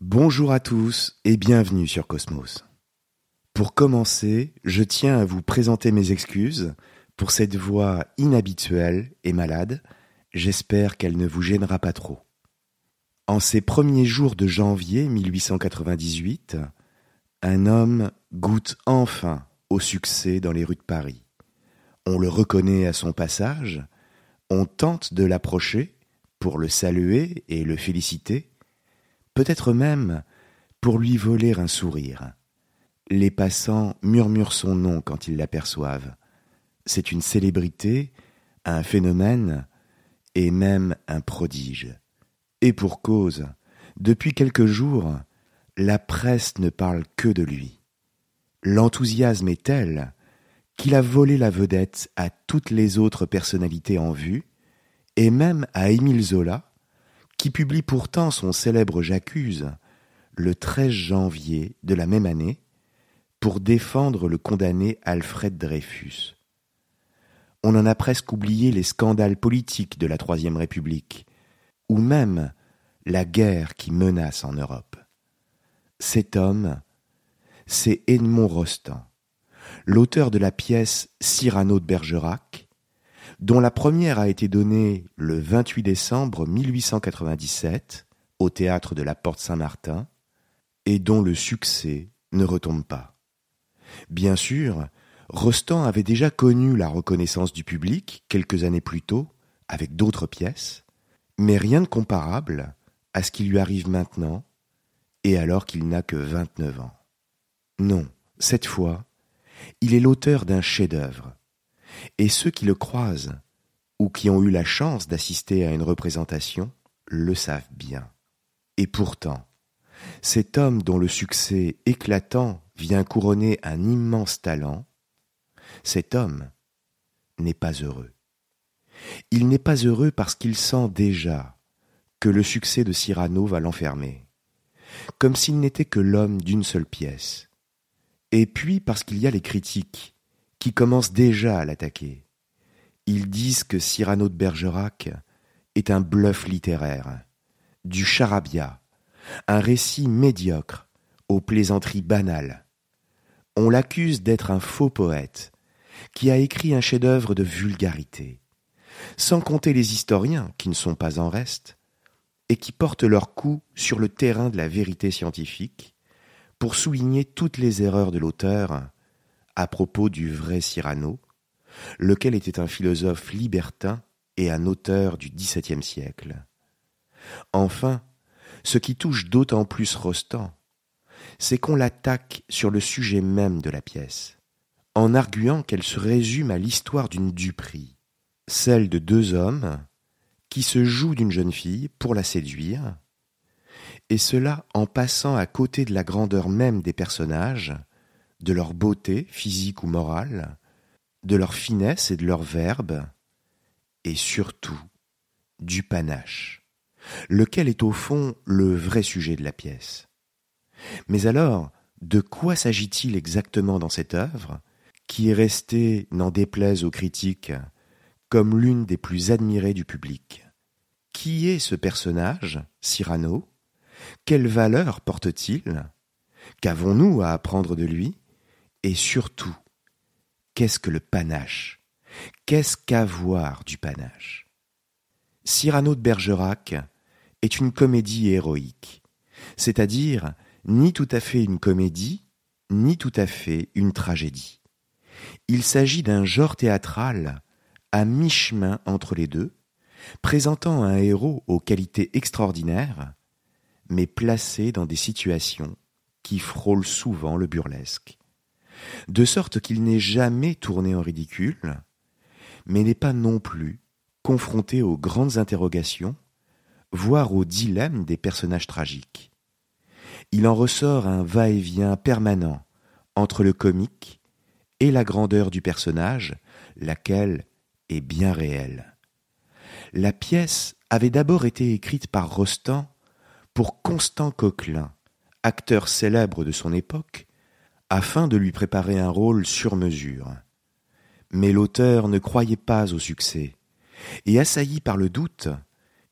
Bonjour à tous et bienvenue sur Cosmos. Pour commencer, je tiens à vous présenter mes excuses pour cette voix inhabituelle et malade. J'espère qu'elle ne vous gênera pas trop. En ces premiers jours de janvier 1898, un homme goûte enfin au succès dans les rues de Paris. On le reconnaît à son passage, on tente de l'approcher pour le saluer et le féliciter, peut-être même pour lui voler un sourire. Les passants murmurent son nom quand ils l'aperçoivent. C'est une célébrité, un phénomène et même un prodige. Et pour cause, depuis quelques jours, la presse ne parle que de lui. L'enthousiasme est tel qu'il a volé la vedette à toutes les autres personnalités en vue, et même à Émile Zola, qui publie pourtant son célèbre J'accuse le 13 janvier de la même année, pour défendre le condamné Alfred Dreyfus. On en a presque oublié les scandales politiques de la Troisième République, ou même la guerre qui menace en Europe. Cet homme, c'est Edmond Rostand, l'auteur de la pièce Cyrano de Bergerac, dont la première a été donnée le 28 décembre 1897 au théâtre de la Porte Saint-Martin, et dont le succès ne retombe pas. Bien sûr, Rostand avait déjà connu la reconnaissance du public quelques années plus tôt, avec d'autres pièces, mais rien de comparable à ce qui lui arrive maintenant, et alors qu'il n'a que vingt-neuf ans. Non, cette fois, il est l'auteur d'un chef-d'œuvre, et ceux qui le croisent, ou qui ont eu la chance d'assister à une représentation, le savent bien. Et pourtant, cet homme dont le succès éclatant vient couronner un immense talent, cet homme n'est pas heureux. Il n'est pas heureux parce qu'il sent déjà que le succès de Cyrano va l'enfermer, comme s'il n'était que l'homme d'une seule pièce, et puis parce qu'il y a les critiques qui commencent déjà à l'attaquer. Ils disent que Cyrano de Bergerac est un bluff littéraire, du charabia, un récit médiocre aux plaisanteries banales, on l'accuse d'être un faux poète, qui a écrit un chef-d'œuvre de vulgarité, sans compter les historiens qui ne sont pas en reste, et qui portent leur coup sur le terrain de la vérité scientifique, pour souligner toutes les erreurs de l'auteur à propos du vrai Cyrano, lequel était un philosophe libertin et un auteur du XVIIe siècle. Enfin, ce qui touche d'autant plus Rostand, c'est qu'on l'attaque sur le sujet même de la pièce, en arguant qu'elle se résume à l'histoire d'une duperie, celle de deux hommes qui se jouent d'une jeune fille pour la séduire, et cela en passant à côté de la grandeur même des personnages, de leur beauté physique ou morale, de leur finesse et de leur verbe, et surtout du panache, lequel est au fond le vrai sujet de la pièce? Mais alors, de quoi s'agit-il exactement dans cette œuvre, qui est restée, n'en déplaise aux critiques, comme l'une des plus admirées du public? Qui est ce personnage, Cyrano? Quelle valeur porte-t-il? Qu'avons-nous à apprendre de lui? Et surtout, qu'est-ce que le panache? Qu'est-ce qu'avoir du panache? Cyrano de Bergerac est une comédie héroïque, c'est-à-dire ni tout à fait une comédie, ni tout à fait une tragédie. Il s'agit d'un genre théâtral à mi-chemin entre les deux, présentant un héros aux qualités extraordinaires, mais placé dans des situations qui frôlent souvent le burlesque, de sorte qu'il n'est jamais tourné en ridicule, mais n'est pas non plus confronté aux grandes interrogations, voire aux dilemmes des personnages tragiques. Il en ressort un va-et-vient permanent entre le comique et la grandeur du personnage, laquelle est bien réelle. La pièce avait d'abord été écrite par Rostand pour Constant Coquelin, acteur célèbre de son époque, afin de lui préparer un rôle sur mesure. Mais l'auteur ne croyait pas au succès, et assailli par le doute,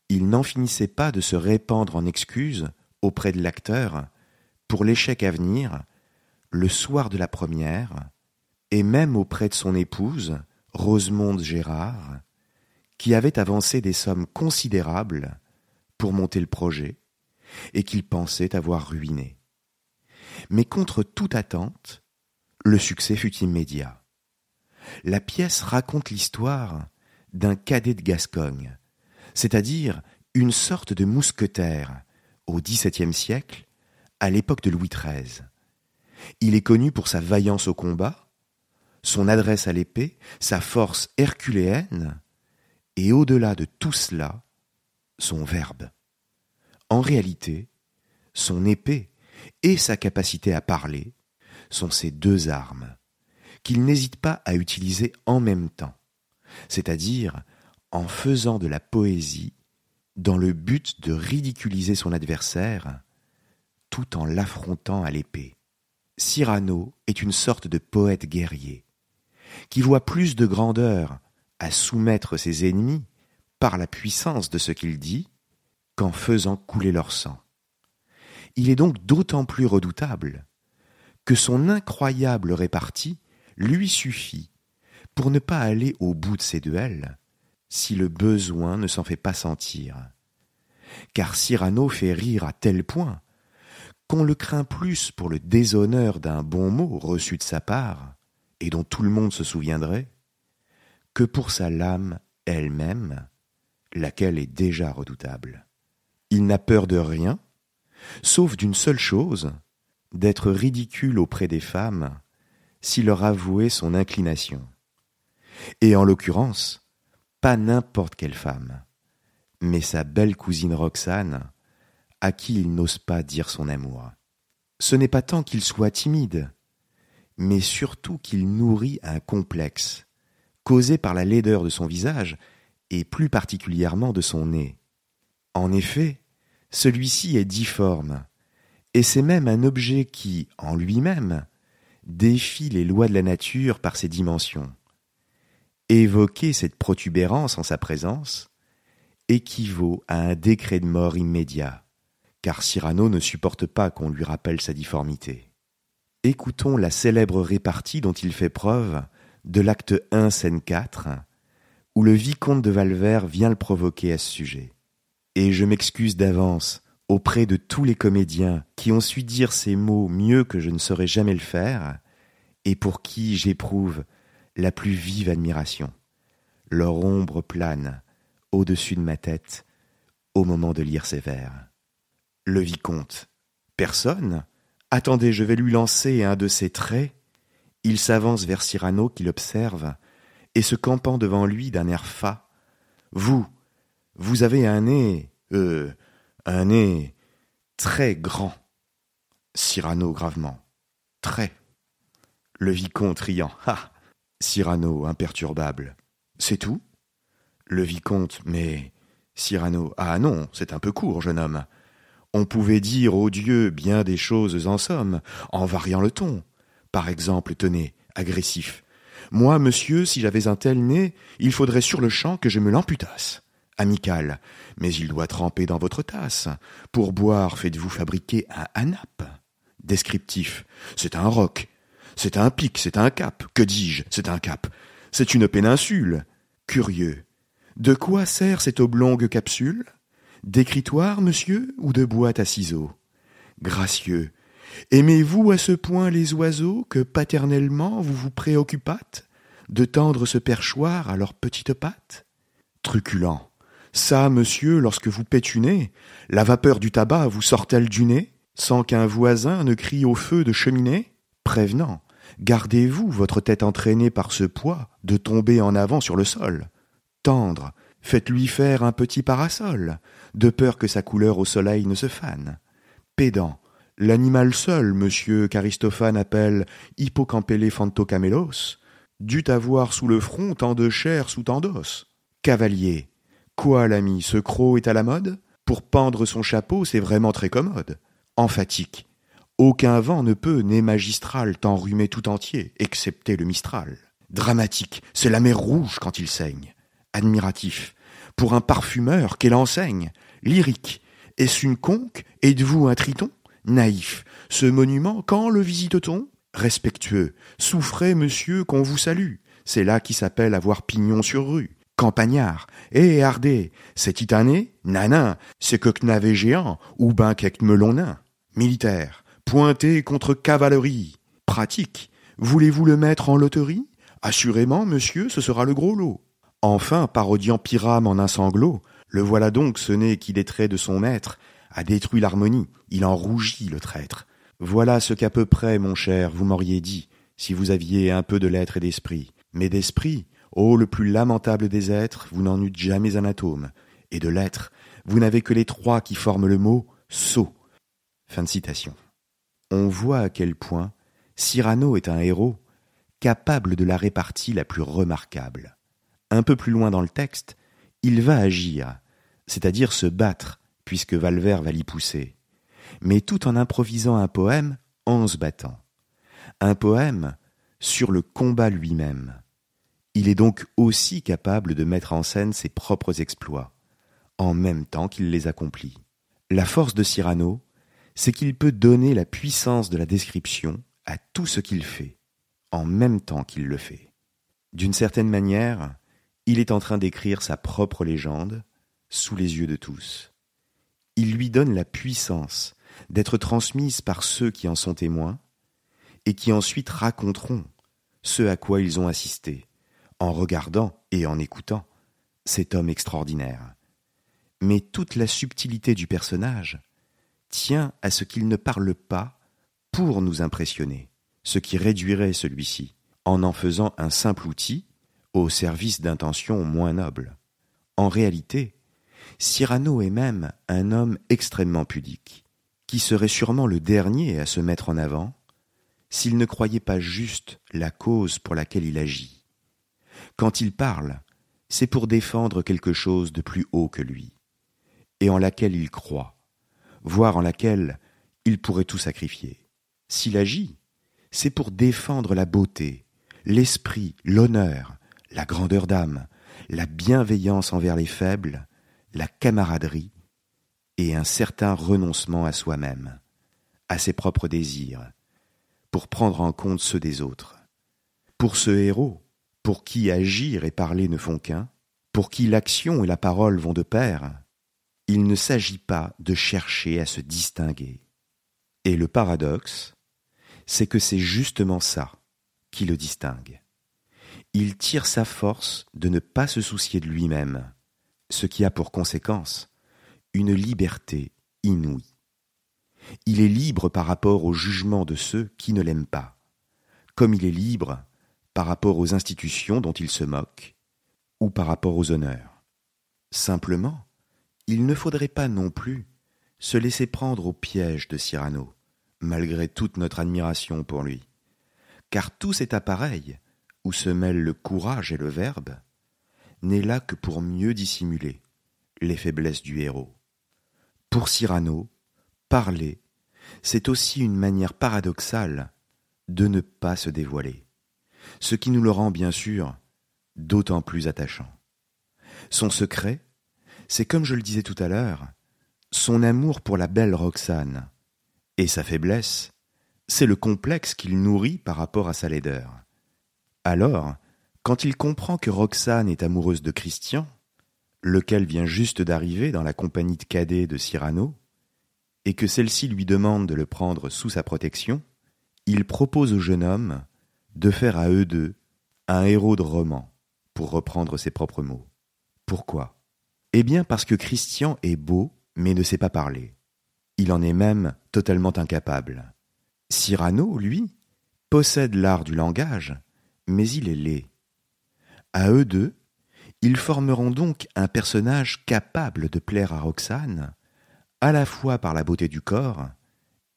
il n'en finissait pas de se répandre en excuses auprès de l'acteur pour l'échec à venir, le soir de la première, et même auprès de son épouse, Rosemonde Gérard, qui avait avancé des sommes considérables pour monter le projet, et qu'il pensait avoir ruiné. Mais contre toute attente, le succès fut immédiat. La pièce raconte l'histoire d'un cadet de Gascogne, c'est-à-dire une sorte de mousquetaire au XVIIe siècle, à l'époque de Louis XIII. Il est connu pour sa vaillance au combat, son adresse à l'épée, sa force herculéenne, et au-delà de tout cela, son verbe. En réalité, son épée et sa capacité à parler sont ces deux armes qu'il n'hésite pas à utiliser en même temps, c'est-à-dire en faisant de la poésie dans le but de ridiculiser son adversaire tout en l'affrontant à l'épée. Cyrano est une sorte de poète guerrier qui voit plus de grandeur à soumettre ses ennemis par la puissance de ce qu'il dit qu'en faisant couler leur sang. Il est donc d'autant plus redoutable que son incroyable répartie lui suffit pour ne pas aller au bout de ses duels si le besoin ne s'en fait pas sentir. Car Cyrano fait rire à tel point qu'on le craint plus pour le déshonneur d'un bon mot reçu de sa part, et dont tout le monde se souviendrait, que pour sa lame elle-même, laquelle est déjà redoutable. Il n'a peur de rien, sauf d'une seule chose, d'être ridicule auprès des femmes s'il leur avouait son inclination. Et en l'occurrence, pas n'importe quelle femme, mais sa belle cousine Roxane, à qui il n'ose pas dire son amour. Ce n'est pas tant qu'il soit timide, mais surtout qu'il nourrit un complexe, causé par la laideur de son visage, et plus particulièrement de son nez. En effet, celui-ci est difforme, et c'est même un objet qui, en lui-même, défie les lois de la nature par ses dimensions. Évoquer cette protubérance en sa présence équivaut à un décret de mort immédiat, car Cyrano ne supporte pas qu'on lui rappelle sa difformité. Écoutons la célèbre répartie dont il fait preuve de l'acte 1, scène 4, où le vicomte de Valvert vient le provoquer à ce sujet. Et je m'excuse d'avance auprès de tous les comédiens qui ont su dire ces mots mieux que je ne saurais jamais le faire, et pour qui j'éprouve la plus vive admiration. Leur ombre plane au-dessus de ma tête au moment de lire ces vers. Le vicomte. Personne Attendez, je vais lui lancer un de ses traits. Il s'avance vers Cyrano qui l'observe, et se campant devant lui d'un air fat. Vous, vous avez un nez, euh, un nez très grand. Cyrano gravement. Très. Le vicomte riant. Ah. Cyrano imperturbable. C'est tout? Le vicomte, mais. Cyrano. Ah non, c'est un peu court, jeune homme. On pouvait dire au Dieu bien des choses en somme, en variant le ton. Par exemple, tenez, agressif. Moi, monsieur, si j'avais un tel nez, il faudrait sur le champ que je me l'amputasse. Amical, mais il doit tremper dans votre tasse. Pour boire, faites-vous fabriquer un anap. Descriptif, c'est un roc. C'est un pic, c'est un cap. Que dis-je, c'est un cap. C'est une péninsule. Curieux. De quoi sert cette oblongue capsule? D'écritoire, monsieur, ou de boîte à ciseaux? Gracieux. Aimez-vous à ce point les oiseaux que paternellement vous vous préoccupâtes de tendre ce perchoir à leurs petites pattes? Truculent. Ça, monsieur, lorsque vous pétunez, la vapeur du tabac vous sort-elle du nez, sans qu'un voisin ne crie au feu de cheminée? Prévenant, gardez-vous votre tête entraînée par ce poids de tomber en avant sur le sol. Tendre, faites-lui faire un petit parasol, de peur que sa couleur au soleil ne se fane. Pédant, l'animal seul, monsieur qu'Aristophane appelle Hippocampéléphantocamélos, dut avoir sous le front tant de chair sous tant d'os. Cavalier, quoi l'ami, ce croc est à la mode? Pour pendre son chapeau, c'est vraiment très commode. Emphatique, aucun vent ne peut, né magistral, t'enrhumer tout entier, excepté le Mistral. Dramatique, c'est la mer rouge quand il saigne. Admiratif, pour un parfumeur, quelle enseigne? Lyrique, est-ce une conque? Êtes-vous un triton? Naïf, ce monument, quand le visite-t-on? Respectueux, souffrez, monsieur, qu'on vous salue. C'est là qui s'appelle avoir pignon sur rue. Campagnard, et hardé, c'est titané Nanin, c'est que knavé géant, ou ben quelque melon nain. Militaire, pointé contre cavalerie. Pratique, voulez-vous le mettre en loterie? Assurément, monsieur, ce sera le gros lot. Enfin, parodiant Pyrame en un sanglot, le voilà donc ce nez qui des traits de son maître a détruit l'harmonie, il en rougit le traître. Voilà ce qu'à peu près, mon cher, vous m'auriez dit, si vous aviez un peu de lettres et d'esprit. Mais d'esprit, ô le plus lamentable des êtres, vous n'en eûtes jamais un atome. Et de lettres, vous n'avez que les trois qui forment le mot sot. Fin de citation. On voit à quel point Cyrano est un héros capable de la répartie la plus remarquable. Un peu plus loin dans le texte, il va agir, c'est-à-dire se battre, puisque Valvert va l'y pousser, mais tout en improvisant un poème en se battant. Un poème sur le combat lui-même. Il est donc aussi capable de mettre en scène ses propres exploits, en même temps qu'il les accomplit. La force de Cyrano, c'est qu'il peut donner la puissance de la description à tout ce qu'il fait, en même temps qu'il le fait. D'une certaine manière, il est en train d'écrire sa propre légende sous les yeux de tous. Il lui donne la puissance d'être transmise par ceux qui en sont témoins et qui ensuite raconteront ce à quoi ils ont assisté, en regardant et en écoutant cet homme extraordinaire. Mais toute la subtilité du personnage tient à ce qu'il ne parle pas pour nous impressionner, ce qui réduirait celui-ci, en en faisant un simple outil au service d'intentions moins nobles. En réalité, Cyrano est même un homme extrêmement pudique, qui serait sûrement le dernier à se mettre en avant s'il ne croyait pas juste la cause pour laquelle il agit. Quand il parle, c'est pour défendre quelque chose de plus haut que lui, et en laquelle il croit, voire en laquelle il pourrait tout sacrifier. S'il agit, c'est pour défendre la beauté, l'esprit, l'honneur, la grandeur d'âme, la bienveillance envers les faibles, la camaraderie et un certain renoncement à soi-même, à ses propres désirs, pour prendre en compte ceux des autres. Pour ce héros, pour qui agir et parler ne font qu'un, pour qui l'action et la parole vont de pair, il ne s'agit pas de chercher à se distinguer. Et le paradoxe, c'est que c'est justement ça qui le distingue il tire sa force de ne pas se soucier de lui-même, ce qui a pour conséquence une liberté inouïe. Il est libre par rapport au jugement de ceux qui ne l'aiment pas, comme il est libre par rapport aux institutions dont il se moque, ou par rapport aux honneurs. Simplement, il ne faudrait pas non plus se laisser prendre au piège de Cyrano, malgré toute notre admiration pour lui, car tout cet appareil où se mêlent le courage et le verbe, n'est là que pour mieux dissimuler les faiblesses du héros. Pour Cyrano, parler, c'est aussi une manière paradoxale de ne pas se dévoiler, ce qui nous le rend bien sûr d'autant plus attachant. Son secret, c'est comme je le disais tout à l'heure, son amour pour la belle Roxane, et sa faiblesse, c'est le complexe qu'il nourrit par rapport à sa laideur. Alors, quand il comprend que Roxane est amoureuse de Christian, lequel vient juste d'arriver dans la compagnie de cadets de Cyrano, et que celle-ci lui demande de le prendre sous sa protection, il propose au jeune homme de faire à eux deux un héros de roman, pour reprendre ses propres mots. Pourquoi? Eh bien parce que Christian est beau, mais ne sait pas parler. Il en est même totalement incapable. Cyrano, lui, possède l'art du langage, mais il est laid. À eux deux, ils formeront donc un personnage capable de plaire à Roxane, à la fois par la beauté du corps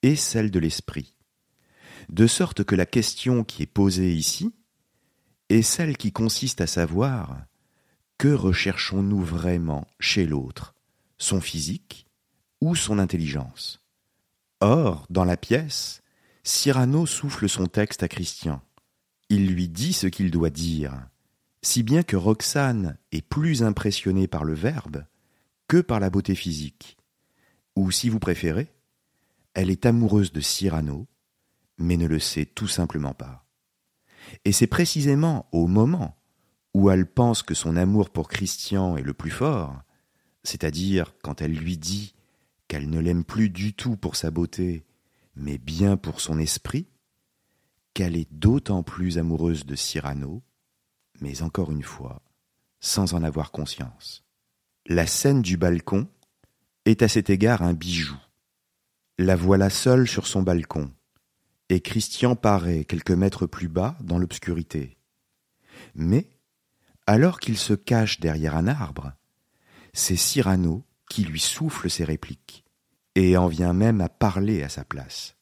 et celle de l'esprit. De sorte que la question qui est posée ici est celle qui consiste à savoir que recherchons-nous vraiment chez l'autre, son physique ou son intelligence. Or, dans la pièce, Cyrano souffle son texte à Christian. Il lui dit ce qu'il doit dire, si bien que Roxane est plus impressionnée par le verbe que par la beauté physique. Ou si vous préférez, elle est amoureuse de Cyrano, mais ne le sait tout simplement pas. Et c'est précisément au moment où elle pense que son amour pour Christian est le plus fort, c'est-à-dire quand elle lui dit qu'elle ne l'aime plus du tout pour sa beauté, mais bien pour son esprit, qu'elle est d'autant plus amoureuse de Cyrano, mais encore une fois, sans en avoir conscience. La scène du balcon est à cet égard un bijou. La voilà seule sur son balcon, et Christian paraît quelques mètres plus bas dans l'obscurité. Mais, alors qu'il se cache derrière un arbre, c'est Cyrano qui lui souffle ses répliques, et en vient même à parler à sa place.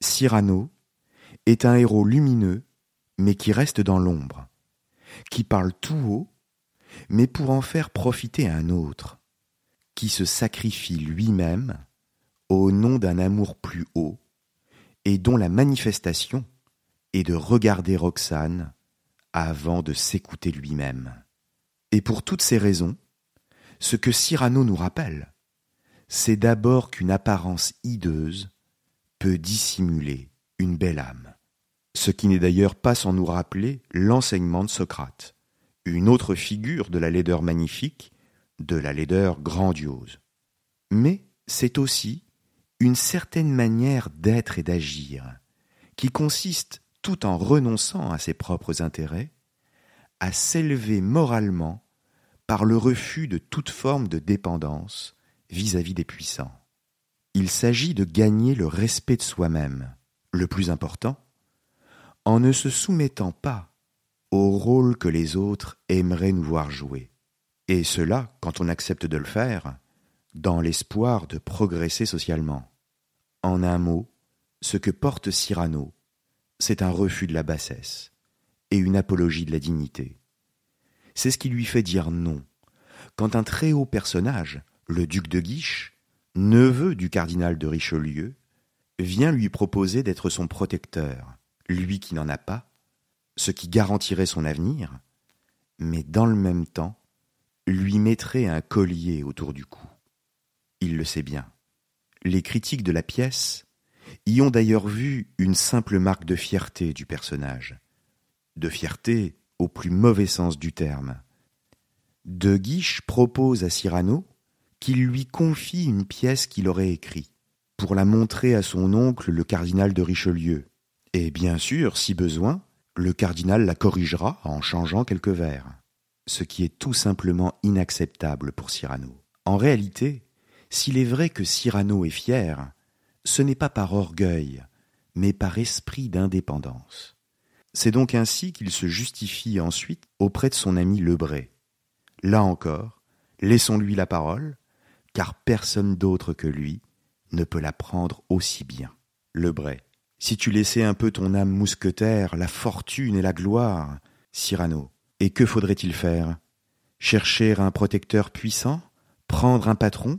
Cyrano est un héros lumineux, mais qui reste dans l'ombre, qui parle tout haut, mais pour en faire profiter un autre, qui se sacrifie lui-même au nom d'un amour plus haut, et dont la manifestation est de regarder Roxane avant de s'écouter lui-même. Et pour toutes ces raisons, ce que Cyrano nous rappelle, c'est d'abord qu'une apparence hideuse peut dissimuler une belle âme. Ce qui n'est d'ailleurs pas sans nous rappeler l'enseignement de Socrate, une autre figure de la laideur magnifique, de la laideur grandiose. Mais c'est aussi une certaine manière d'être et d'agir, qui consiste, tout en renonçant à ses propres intérêts, à s'élever moralement par le refus de toute forme de dépendance vis-à-vis des puissants. Il s'agit de gagner le respect de soi-même, le plus important, en ne se soumettant pas au rôle que les autres aimeraient nous voir jouer. Et cela, quand on accepte de le faire, dans l'espoir de progresser socialement. En un mot, ce que porte Cyrano, c'est un refus de la bassesse et une apologie de la dignité. C'est ce qui lui fait dire non quand un très haut personnage, le duc de Guiche, neveu du cardinal de Richelieu, vient lui proposer d'être son protecteur, lui qui n'en a pas, ce qui garantirait son avenir, mais dans le même temps lui mettrait un collier autour du cou. Il le sait bien. Les critiques de la pièce y ont d'ailleurs vu une simple marque de fierté du personnage, de fierté au plus mauvais sens du terme. De Guiche propose à Cyrano qu'il lui confie une pièce qu'il aurait écrite, pour la montrer à son oncle le cardinal de Richelieu. Et bien sûr, si besoin, le cardinal la corrigera en changeant quelques vers, ce qui est tout simplement inacceptable pour Cyrano. En réalité, s'il est vrai que Cyrano est fier, ce n'est pas par orgueil, mais par esprit d'indépendance. C'est donc ainsi qu'il se justifie ensuite auprès de son ami Lebray. Là encore, laissons-lui la parole, car personne d'autre que lui ne peut la prendre aussi bien. Lebray. Si tu laissais un peu ton âme mousquetaire, la fortune et la gloire, Cyrano, et que faudrait-il faire? Chercher un protecteur puissant? Prendre un patron?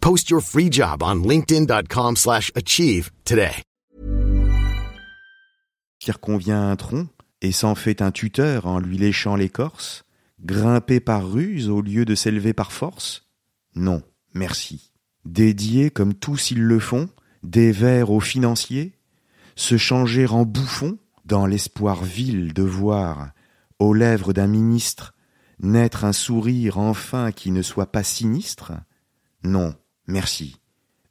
Post your free job on linkedin.com/achieve slash achieve today. circonvient un tronc et s'en fait un tuteur en lui léchant l'écorce, grimper par ruse au lieu de s'élever par force? Non, merci. Dédier, comme tous ils le font, des vers aux financiers, se changer en bouffon dans l'espoir vil de voir, aux lèvres d'un ministre, naître un sourire enfin qui ne soit pas sinistre? Non, merci.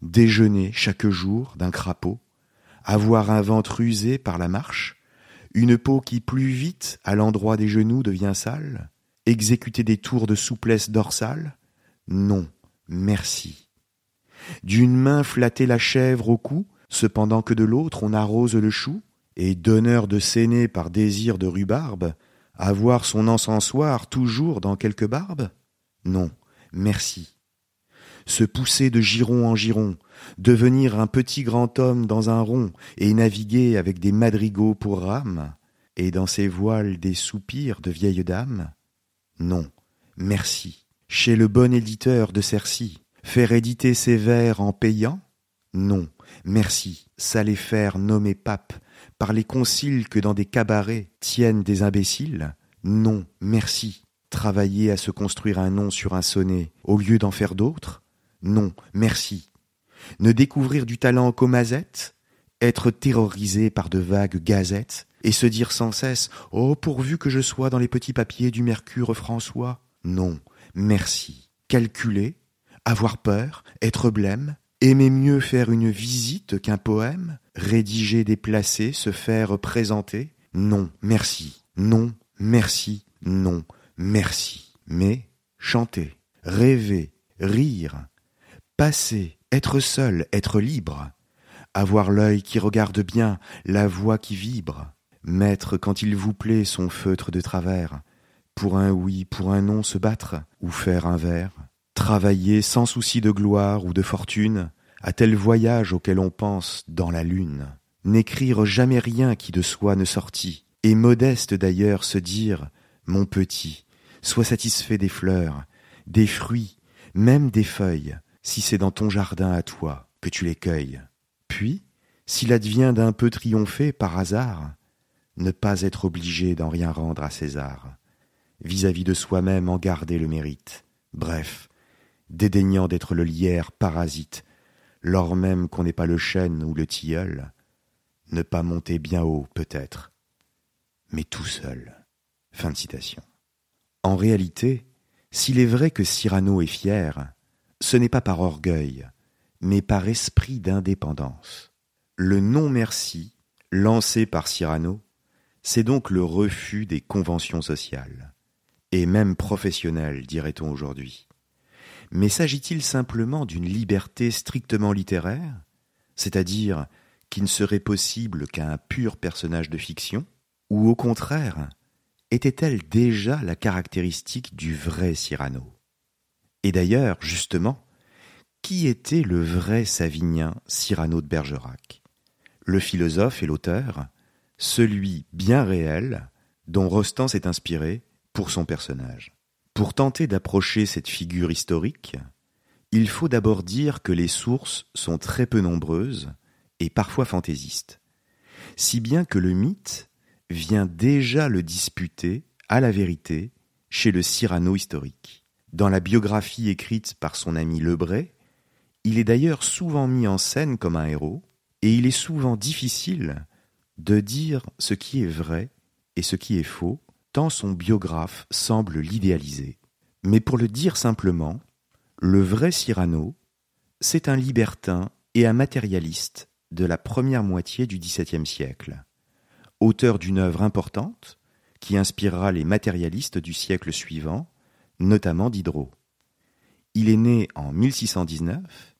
Déjeuner chaque jour d'un crapaud, avoir un ventre usé par la marche, une peau qui plus vite à l'endroit des genoux devient sale, exécuter des tours de souplesse dorsale. Non, merci. D'une main flatter la chèvre au cou, cependant que de l'autre on arrose le chou, et donneur de séné par désir de rhubarbe, avoir son encensoir toujours dans quelque barbe Non, merci. Se pousser de giron en giron, devenir un petit grand homme dans un rond, et naviguer avec des madrigaux pour rames, et dans ses voiles des soupirs de vieilles dames? Non, merci. Chez le bon éditeur de Cercy, faire éditer ses vers en payant? Non, merci. S'aller faire nommer pape par les conciles que dans des cabarets tiennent des imbéciles? Non, merci. Travailler à se construire un nom sur un sonnet au lieu d'en faire d'autres? Non, merci. Ne découvrir du talent qu'aux mazettes Être terrorisé par de vagues gazettes et se dire sans cesse Oh, pourvu que je sois dans les petits papiers du Mercure François Non, merci. Calculer, avoir peur, être blême, aimer mieux faire une visite qu'un poème, rédiger, déplacer, se faire présenter Non, merci. Non, merci. Non, merci. Mais chanter, rêver, rire, passer, être seul, être libre, avoir l'œil qui regarde bien, la voix qui vibre, mettre quand il vous plaît son feutre de travers, pour un oui, pour un non se battre, ou faire un vers, travailler sans souci de gloire ou de fortune, à tel voyage auquel on pense dans la lune, n'écrire jamais rien qui de soi ne sortit, et modeste d'ailleurs se dire, mon petit, sois satisfait des fleurs, des fruits, même des feuilles, si c'est dans ton jardin à toi que tu les cueilles. Puis, s'il advient d'un peu triompher par hasard, ne pas être obligé d'en rien rendre à César, vis-à-vis de soi-même en garder le mérite. Bref, dédaignant d'être le lierre parasite, lors même qu'on n'est pas le chêne ou le tilleul, ne pas monter bien haut peut-être, mais tout seul. En réalité, s'il est vrai que Cyrano est fier, ce n'est pas par orgueil, mais par esprit d'indépendance. Le non-merci, lancé par Cyrano, c'est donc le refus des conventions sociales, et même professionnelles, dirait-on aujourd'hui. Mais s'agit-il simplement d'une liberté strictement littéraire, c'est-à-dire qui ne serait possible qu'à un pur personnage de fiction, ou au contraire, était-elle déjà la caractéristique du vrai Cyrano? Et d'ailleurs, justement, qui était le vrai Savinien Cyrano de Bergerac? Le philosophe et l'auteur, celui bien réel dont Rostand s'est inspiré pour son personnage. Pour tenter d'approcher cette figure historique, il faut d'abord dire que les sources sont très peu nombreuses et parfois fantaisistes, si bien que le mythe vient déjà le disputer à la vérité chez le Cyrano historique. Dans la biographie écrite par son ami Lebray, il est d'ailleurs souvent mis en scène comme un héros, et il est souvent difficile de dire ce qui est vrai et ce qui est faux tant son biographe semble l'idéaliser. Mais pour le dire simplement, le vrai Cyrano, c'est un libertin et un matérialiste de la première moitié du XVIIe siècle, auteur d'une œuvre importante qui inspirera les matérialistes du siècle suivant, notamment Diderot. Il est né en 1619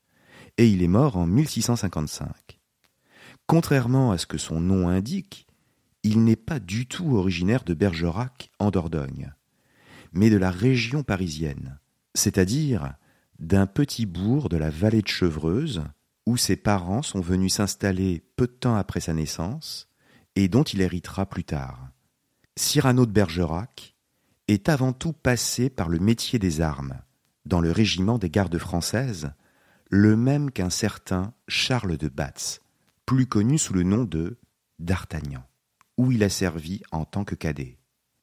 et il est mort en 1655. Contrairement à ce que son nom indique, il n'est pas du tout originaire de Bergerac en Dordogne, mais de la région parisienne, c'est-à-dire d'un petit bourg de la vallée de Chevreuse, où ses parents sont venus s'installer peu de temps après sa naissance, et dont il héritera plus tard. Cyrano de Bergerac est avant tout passé par le métier des armes, dans le régiment des gardes françaises, le même qu'un certain Charles de Batz, plus connu sous le nom de D'Artagnan où il a servi en tant que cadet.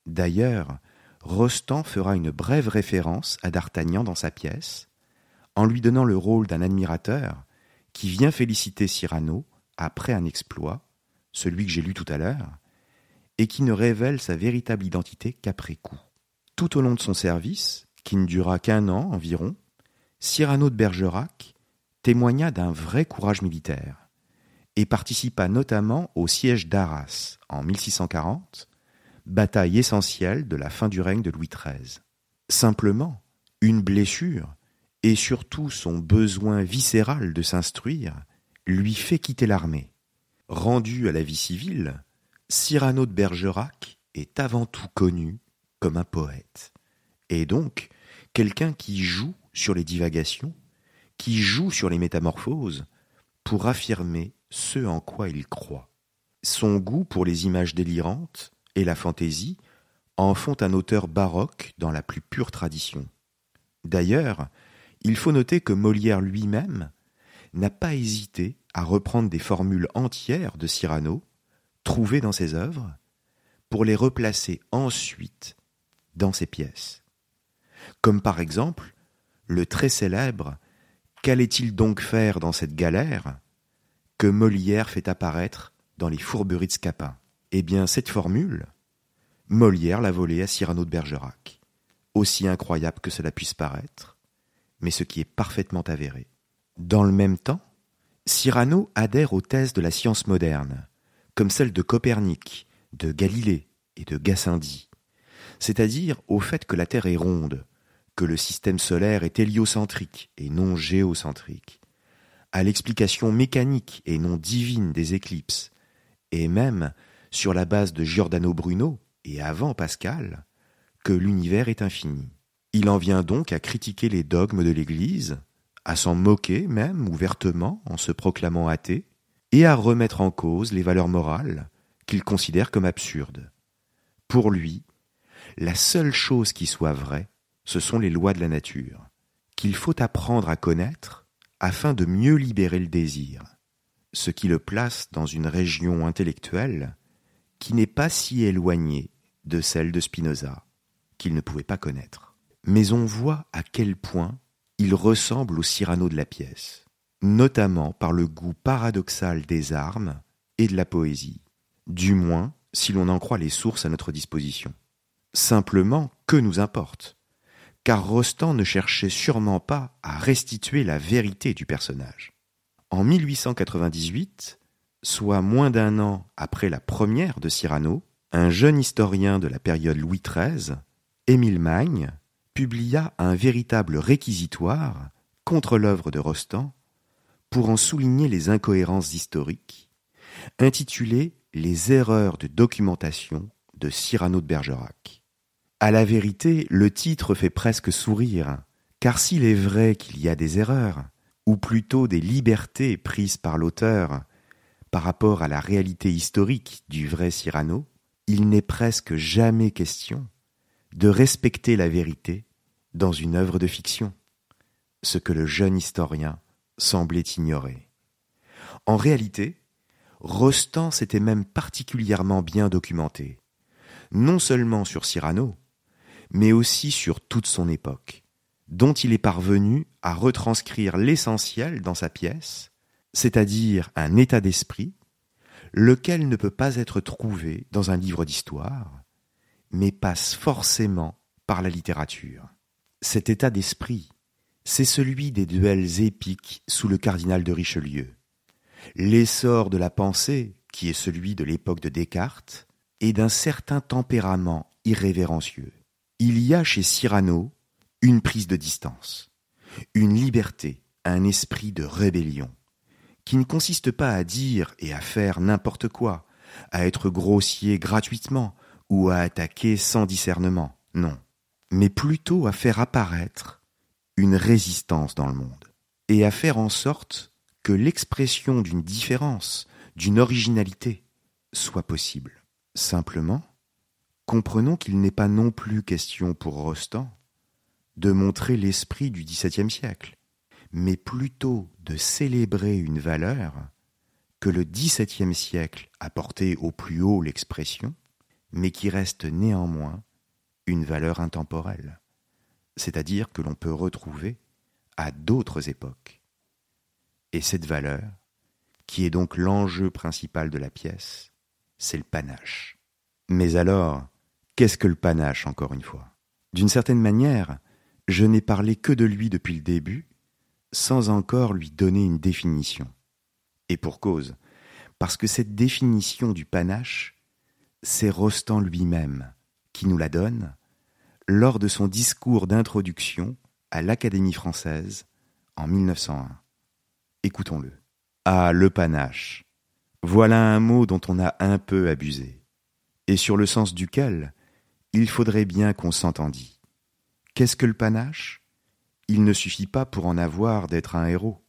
D'ailleurs, Rostand fera une brève référence à D'Artagnan dans sa pièce, en lui donnant le rôle d'un admirateur qui vient féliciter Cyrano après un exploit, celui que j'ai lu tout à l'heure, et qui ne révèle sa véritable identité qu'après coup. Tout au long de son service, qui ne dura qu'un an environ, Cyrano de Bergerac témoigna d'un vrai courage militaire et participa notamment au siège d'Arras en 1640, bataille essentielle de la fin du règne de Louis XIII. Simplement, une blessure, et surtout son besoin viscéral de s'instruire, lui fait quitter l'armée. Rendu à la vie civile, Cyrano de Bergerac est avant tout connu comme un poète, et donc quelqu'un qui joue sur les divagations, qui joue sur les métamorphoses, pour affirmer ce en quoi il croit. Son goût pour les images délirantes et la fantaisie en font un auteur baroque dans la plus pure tradition. D'ailleurs, il faut noter que Molière lui-même n'a pas hésité à reprendre des formules entières de Cyrano, trouvées dans ses œuvres, pour les replacer ensuite dans ses pièces. Comme par exemple le très célèbre Qu'allait-il donc faire dans cette galère que Molière fait apparaître dans les fourberies de Scapin. Eh bien, cette formule, Molière l'a volée à Cyrano de Bergerac. Aussi incroyable que cela puisse paraître, mais ce qui est parfaitement avéré. Dans le même temps, Cyrano adhère aux thèses de la science moderne, comme celles de Copernic, de Galilée et de Gassendi, c'est-à-dire au fait que la Terre est ronde, que le système solaire est héliocentrique et non géocentrique, à l'explication mécanique et non divine des éclipses, et même sur la base de Giordano Bruno et avant Pascal, que l'univers est infini. Il en vient donc à critiquer les dogmes de l'Église, à s'en moquer même ouvertement en se proclamant athée, et à remettre en cause les valeurs morales qu'il considère comme absurdes. Pour lui, la seule chose qui soit vraie, ce sont les lois de la nature, qu'il faut apprendre à connaître afin de mieux libérer le désir, ce qui le place dans une région intellectuelle qui n'est pas si éloignée de celle de Spinoza, qu'il ne pouvait pas connaître. Mais on voit à quel point il ressemble au Cyrano de la pièce, notamment par le goût paradoxal des armes et de la poésie, du moins si l'on en croit les sources à notre disposition. Simplement, que nous importe car Rostand ne cherchait sûrement pas à restituer la vérité du personnage. En 1898, soit moins d'un an après la première de Cyrano, un jeune historien de la période Louis XIII, Émile Magne, publia un véritable réquisitoire contre l'œuvre de Rostand pour en souligner les incohérences historiques, intitulé Les erreurs de documentation de Cyrano de Bergerac. À la vérité, le titre fait presque sourire, car s'il est vrai qu'il y a des erreurs, ou plutôt des libertés prises par l'auteur, par rapport à la réalité historique du vrai Cyrano, il n'est presque jamais question de respecter la vérité dans une œuvre de fiction, ce que le jeune historien semblait ignorer. En réalité, Rostand s'était même particulièrement bien documenté, non seulement sur Cyrano, mais aussi sur toute son époque, dont il est parvenu à retranscrire l'essentiel dans sa pièce, c'est-à-dire un état d'esprit, lequel ne peut pas être trouvé dans un livre d'histoire, mais passe forcément par la littérature. Cet état d'esprit, c'est celui des duels épiques sous le cardinal de Richelieu, l'essor de la pensée, qui est celui de l'époque de Descartes, et d'un certain tempérament irrévérencieux. Il y a chez Cyrano une prise de distance, une liberté, un esprit de rébellion, qui ne consiste pas à dire et à faire n'importe quoi, à être grossier gratuitement ou à attaquer sans discernement, non, mais plutôt à faire apparaître une résistance dans le monde, et à faire en sorte que l'expression d'une différence, d'une originalité, soit possible. Simplement, comprenons qu'il n'est pas non plus question pour Rostand de montrer l'esprit du XVIIe siècle, mais plutôt de célébrer une valeur que le XVIIe siècle a porté au plus haut l'expression, mais qui reste néanmoins une valeur intemporelle, c'est-à-dire que l'on peut retrouver à d'autres époques. Et cette valeur, qui est donc l'enjeu principal de la pièce, c'est le panache. Mais alors, qu'est-ce que le panache, encore une fois? D'une certaine manière, je n'ai parlé que de lui depuis le début, sans encore lui donner une définition. Et pour cause, parce que cette définition du panache, c'est Rostand lui-même qui nous la donne lors de son discours d'introduction à l'Académie française en 1901. Écoutons-le. Ah, le panache. Voilà un mot dont on a un peu abusé, et sur le sens duquel il faudrait bien qu'on s'entendît. Qu'est-ce que le panache? Il ne suffit pas pour en avoir d'être un héros.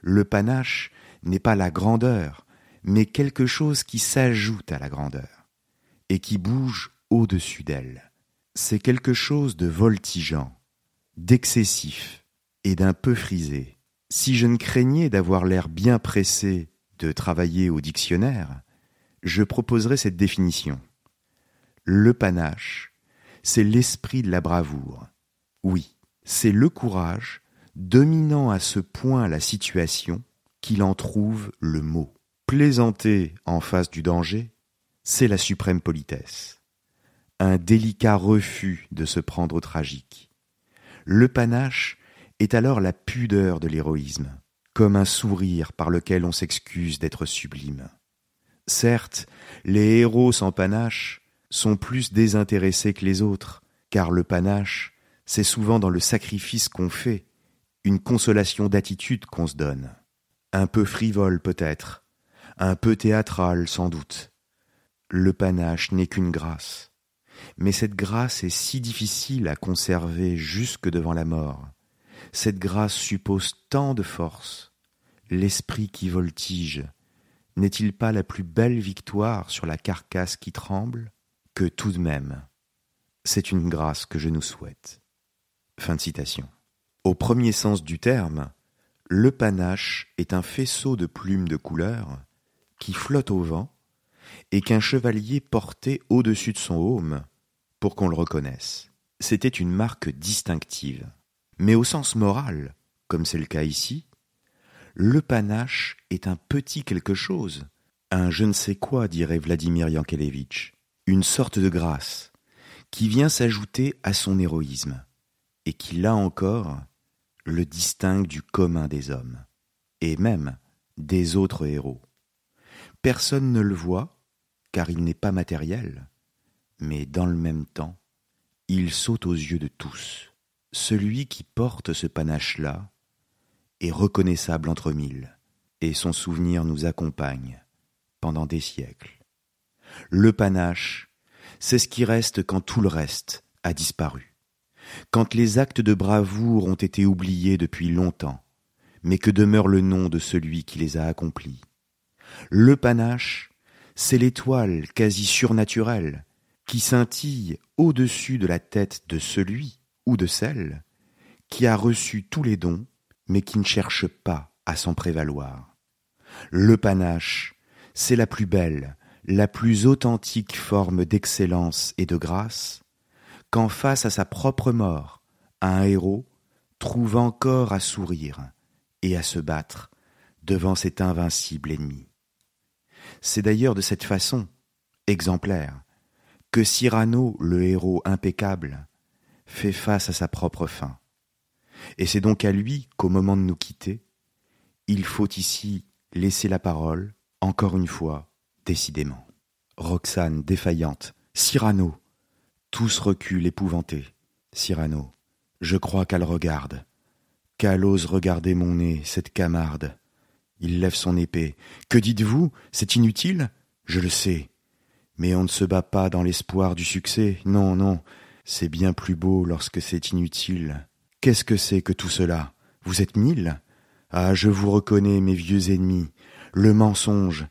Le panache n'est pas la grandeur, mais quelque chose qui s'ajoute à la grandeur, et qui bouge au-dessus d'elle. C'est quelque chose de voltigeant, d'excessif et d'un peu frisé. Si je ne craignais d'avoir l'air bien pressé de travailler au dictionnaire, je proposerais cette définition. Le panache, c'est l'esprit de la bravoure. Oui, c'est le courage dominant à ce point la situation qu'il en trouve le mot. Plaisanter en face du danger, c'est la suprême politesse. Un délicat refus de se prendre au tragique. Le panache, est alors la pudeur de l'héroïsme, comme un sourire par lequel on s'excuse d'être sublime. Certes, les héros sans panache sont plus désintéressés que les autres, car le panache, c'est souvent dans le sacrifice qu'on fait, une consolation d'attitude qu'on se donne. Un peu frivole peut-être, un peu théâtral sans doute. Le panache n'est qu'une grâce. Mais cette grâce est si difficile à conserver jusque devant la mort, cette grâce suppose tant de force. L'esprit qui voltige n'est-il pas la plus belle victoire sur la carcasse qui tremble? Tout de même, c'est une grâce que je nous souhaite. Fin de citation. Au premier sens du terme, le panache est un faisceau de plumes de couleur qui flotte au vent et qu'un chevalier portait au-dessus de son aume pour qu'on le reconnaisse. C'était une marque distinctive. Mais au sens moral, comme c'est le cas ici, le panache est un petit quelque chose, un je ne sais quoi, dirait Vladimir Yankelevitch, une sorte de grâce, qui vient s'ajouter à son héroïsme, et qui, là encore, le distingue du commun des hommes, et même des autres héros. Personne ne le voit, car il n'est pas matériel, mais dans le même temps, il saute aux yeux de tous. Celui qui porte ce panache-là est reconnaissable entre mille, et son souvenir nous accompagne pendant des siècles. Le panache, c'est ce qui reste quand tout le reste a disparu, quand les actes de bravoure ont été oubliés depuis longtemps, mais que demeure le nom de celui qui les a accomplis. Le panache, c'est l'étoile quasi surnaturelle qui scintille au-dessus de la tête de celui ou de celle qui a reçu tous les dons, mais qui ne cherche pas à s'en prévaloir. Le panache, c'est la plus belle, la plus authentique forme d'excellence et de grâce, quand face à sa propre mort, un héros trouve encore à sourire et à se battre devant cet invincible ennemi. C'est d'ailleurs de cette façon, exemplaire, que Cyrano, le héros impeccable, fait face à sa propre fin. Et c'est donc à lui qu'au moment de nous quitter, il faut ici laisser la parole, encore une fois, décidément. Roxane défaillante, Cyrano, tous reculent épouvantés. Cyrano, je crois qu'elle regarde, qu'elle ose regarder mon nez, cette camarde. Il lève son épée. Que dites-vous? C'est inutile? Je le sais. Mais on ne se bat pas dans l'espoir du succès. Non, non. C'est bien plus beau lorsque c'est inutile. Qu'est-ce que c'est que tout cela? Vous êtes mille? Ah, je vous reconnais, mes vieux ennemis. Le mensonge.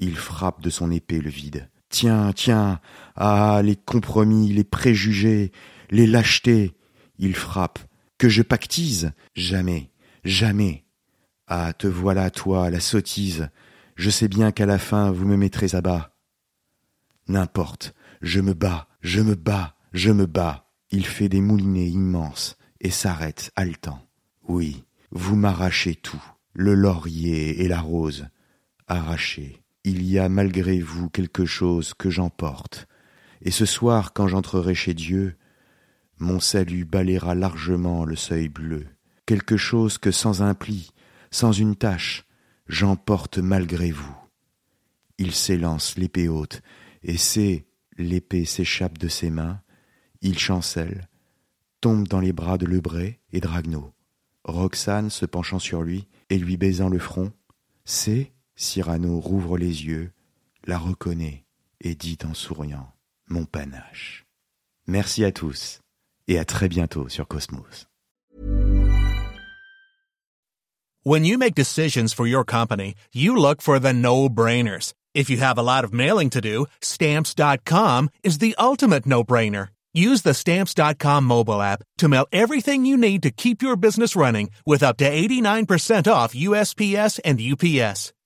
Il frappe de son épée le vide. Tiens, tiens. Ah, les compromis, les préjugés, les lâchetés. Il frappe. Que je pactise? Jamais, jamais. Ah, te voilà, toi, la sottise. Je sais bien qu'à la fin vous me mettrez à bas. N'importe, je me bats, je me bats, je me bats. Il fait des moulinets immenses et s'arrête haletant. Oui, vous m'arrachez tout, le laurier et la rose. Arrachez. Il y a malgré vous quelque chose que j'emporte. Et ce soir, quand j'entrerai chez Dieu, mon salut balayera largement le seuil bleu. Quelque chose que sans un pli, sans une tache, j'emporte malgré vous. Il s'élance l'épée haute, et c'est, l'épée s'échappe de ses mains, il chancelle, tombe dans les bras de Lebré et Dragno. Roxane se penchant sur lui et lui baisant le front, c'est, Cyrano rouvre les yeux, la reconnaît et dit en souriant, mon panache. Merci à tous et à très bientôt sur Cosmos. When you make decisions for your company, you look for the no-brainers. If you have a lot of mailing to do, stamps.com is the ultimate no-brainer. Use the stamps.com mobile app to mail everything you need to keep your business running with up to 89% off USPS and UPS.